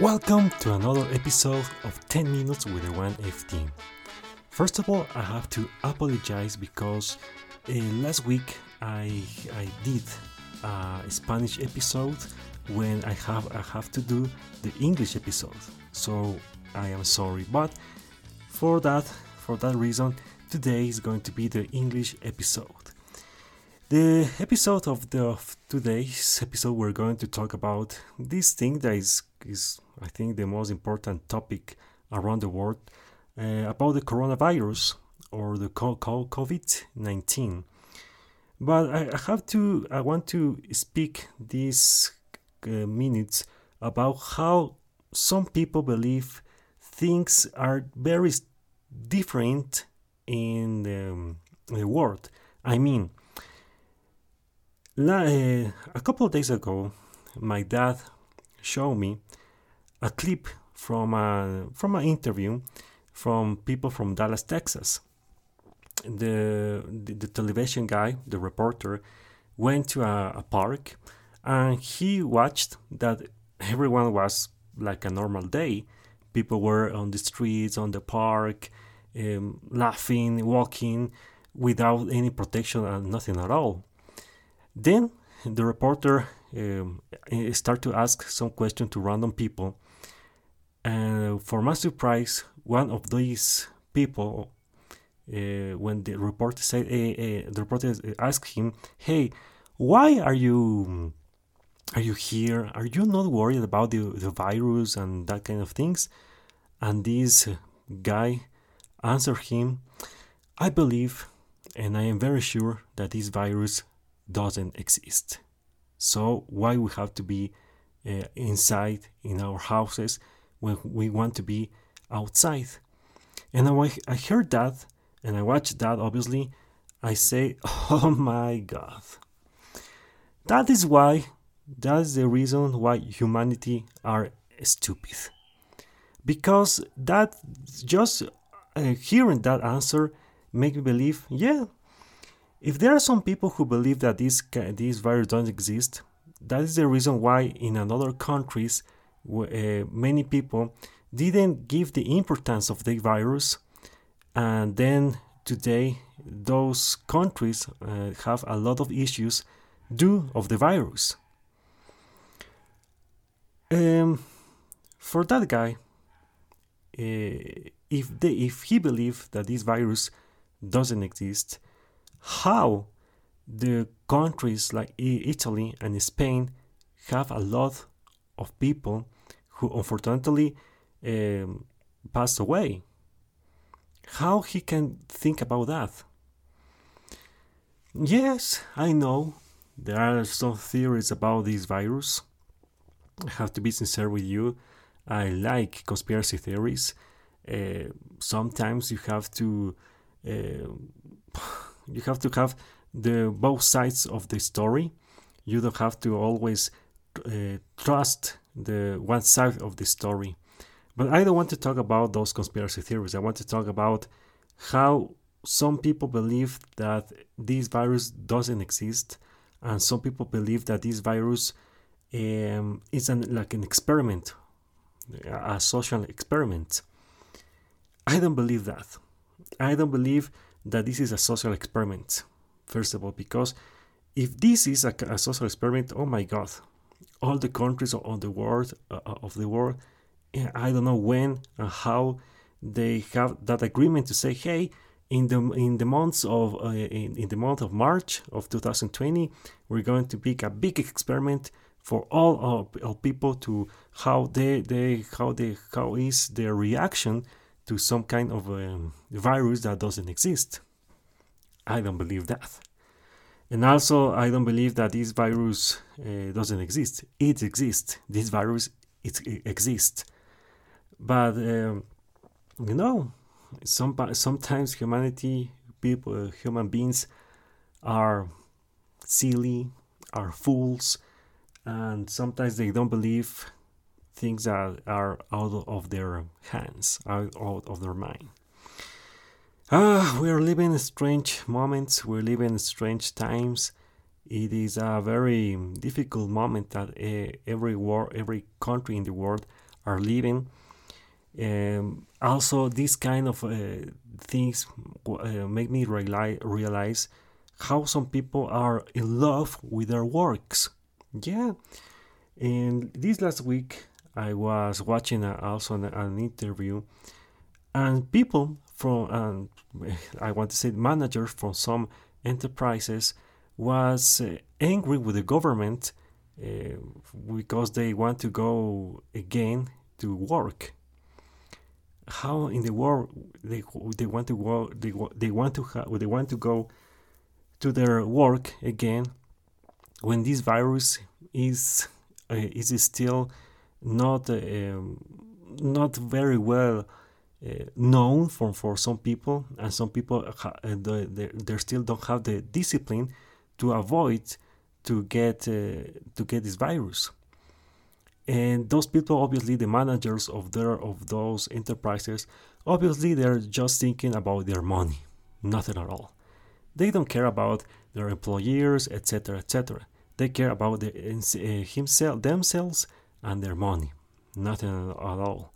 Welcome to another episode of 10 Minutes with the 1FT. First of all, I have to apologize because uh, last week I, I did a Spanish episode when I have I have to do the English episode. So I am sorry, but for that for that reason, today is going to be the English episode. The episode of the of today's episode we're going to talk about this thing that is is I think the most important topic around the world uh, about the coronavirus or the COVID 19. But I, have to, I want to speak these uh, minutes about how some people believe things are very different in the, um, the world. I mean, a couple of days ago, my dad showed me a clip from a from an interview from people from Dallas, Texas. The, the, the television guy, the reporter, went to a, a park and he watched that everyone was like a normal day. People were on the streets, on the park, um, laughing, walking without any protection and nothing at all. Then the reporter um, started to ask some questions to random people and for my surprise, one of these people, uh, when the reporter said, uh, uh, the reporter asked him, "Hey, why are you are you here? Are you not worried about the the virus and that kind of things?" And this guy answered him, "I believe, and I am very sure that this virus doesn't exist. So why we have to be uh, inside in our houses?" when we want to be outside. And I, I heard that and I watched that, obviously, I say, oh my God. That is why, that is the reason why humanity are stupid. Because that, just uh, hearing that answer, make me believe, yeah, if there are some people who believe that this, this virus doesn't exist, that is the reason why in another countries uh, many people didn't give the importance of the virus. And then today those countries uh, have a lot of issues due of the virus. Um, for that guy uh, if they if he believed that this virus doesn't exist how the countries like italy and spain have a lot of people who unfortunately um, passed away. How he can think about that? Yes, I know there are some theories about this virus. I have to be sincere with you. I like conspiracy theories. Uh, sometimes you have to uh, you have to have the both sides of the story. You don't have to always uh, trust the one side of the story. But I don't want to talk about those conspiracy theories. I want to talk about how some people believe that this virus doesn't exist, and some people believe that this virus um, is an, like an experiment, a social experiment. I don't believe that. I don't believe that this is a social experiment. First of all, because if this is a, a social experiment, oh my God, all the countries of the world uh, of the world i don't know when and how they have that agreement to say hey in the in the months of uh, in, in the month of march of 2020 we're going to pick a big experiment for all of people to how they they how they how is their reaction to some kind of um, virus that doesn't exist i don't believe that and also, I don't believe that this virus uh, doesn't exist. It exists. This virus it, it exists. But um, you know, some sometimes humanity, people, uh, human beings, are silly, are fools, and sometimes they don't believe things that are out of their hands, out of their mind. Ah, we are living strange moments, we're living strange times. It is a very difficult moment that uh, every war, every country in the world are living. Um, also, these kind of uh, things uh, make me realize, realize how some people are in love with their works. Yeah. And this last week, I was watching a, also an, an, interview, and people from, I want to say, managers from some enterprises was uh, angry with the government uh, because they want to go again to work. How in the world they they want to go they, they want to ha- they want to go to their work again when this virus is uh, is still not um, not very well uh, known for, for some people and some people ha- uh, they, they still don't have the discipline to avoid to get uh, to get this virus. And those people obviously the managers of their of those enterprises obviously they're just thinking about their money nothing at all. They don't care about their employers etc etc they care about the, uh, himself themselves and their money nothing at all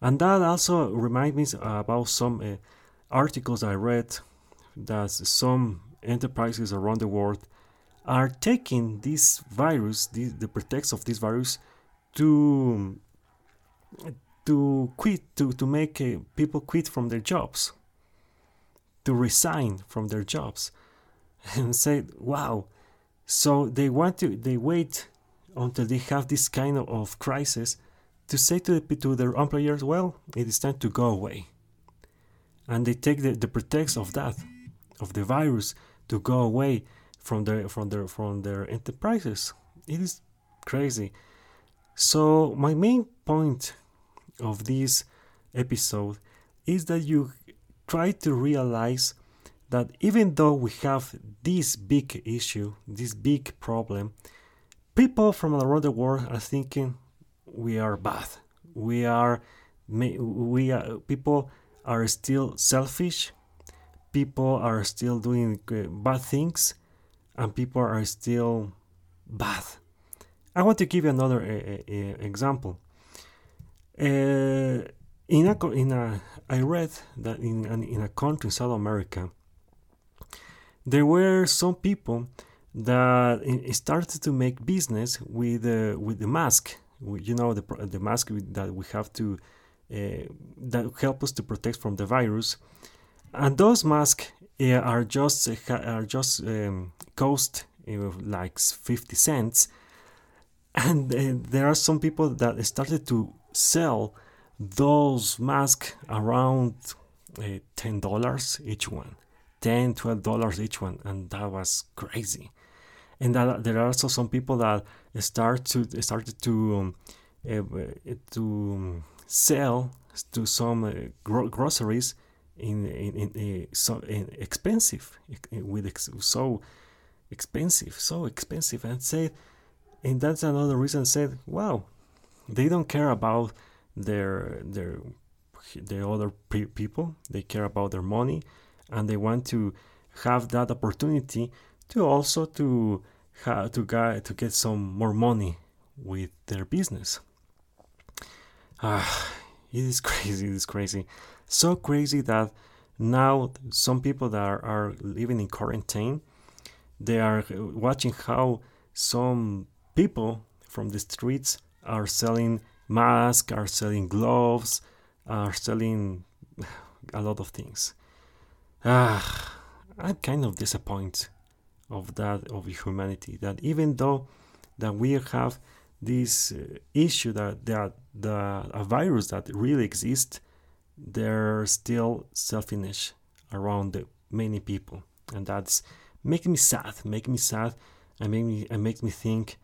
and that also reminds me about some uh, articles i read that some enterprises around the world are taking this virus, the, the pretext of this virus, to to quit, to to make uh, people quit from their jobs, to resign from their jobs, and say, "Wow!" So they want to they wait until they have this kind of, crisis to say to the, to their employers, "Well, it is time to go away," and they take the, the pretext of that, of the virus, to go away from their from their from their enterprises. It is crazy. So my main point of this episode is that you try to realize that even though we have this big issue, this big problem, people from around the world are thinking we are bad. We are we are people are still selfish. People are still doing bad things and people are still bad. I want to give you another uh, uh, example. Uh, in a, in a, I read that in, in a country in South America, there were some people that started to make business with uh, with the mask. You know the the mask that we have to uh, that help us to protect from the virus, and those masks uh, are just are just um, cost like 50 cents. And there are some people that started to sell those masks around uh, $10 each one 10 $12 each one and that was crazy and that, there are also some people that start to started to um, uh, to um, sell to some uh, gro- groceries in in, in, in so in expensive with ex- so expensive, so expensive, and said, and that's another reason. Said, wow, they don't care about their their the other pe- people. They care about their money, and they want to have that opportunity to also to to get to get some more money with their business. Ah, it is crazy. It is crazy, so crazy that now some people that are, are living in quarantine they are watching how some people from the streets are selling masks, are selling gloves, are selling a lot of things. Ah, I'm kind of disappointed of that of humanity that even though that we have this uh, issue that that the a virus that really exists, there's still selfishness around the many people, and that's making me sad, making me sad, and make me and makes me think,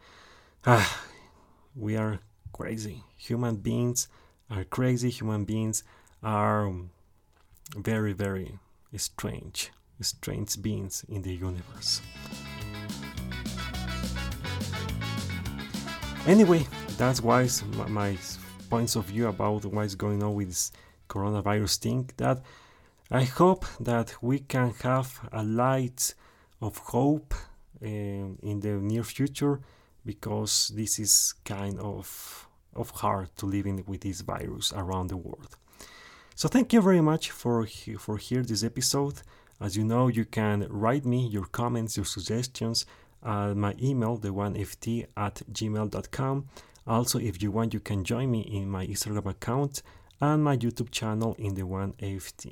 ah, we are crazy. Human beings are crazy. Human beings are very, very strange, strange beings in the universe. Anyway, that's why my points of view about what's going on with this coronavirus thing. That I hope that we can have a light of hope um, in the near future because this is kind of of heart to living with this virus around the world. So thank you very much for for hear this episode. As you know, you can write me your comments, your suggestions at my email, the one ft at gmail.com. Also, if you want, you can join me in my Instagram account and my YouTube channel in the one AFT.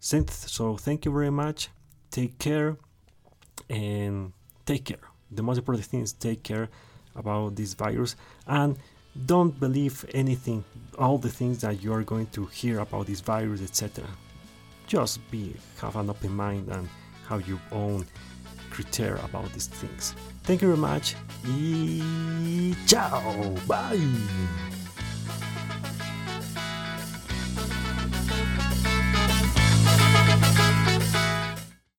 So thank you very much. Take care and take care. The most important thing is take care about this virus and don't believe anything, all the things that you are going to hear about this virus, etc. Just be have an open mind and have your own criteria about these things. Thank you very much. E ciao. Bye.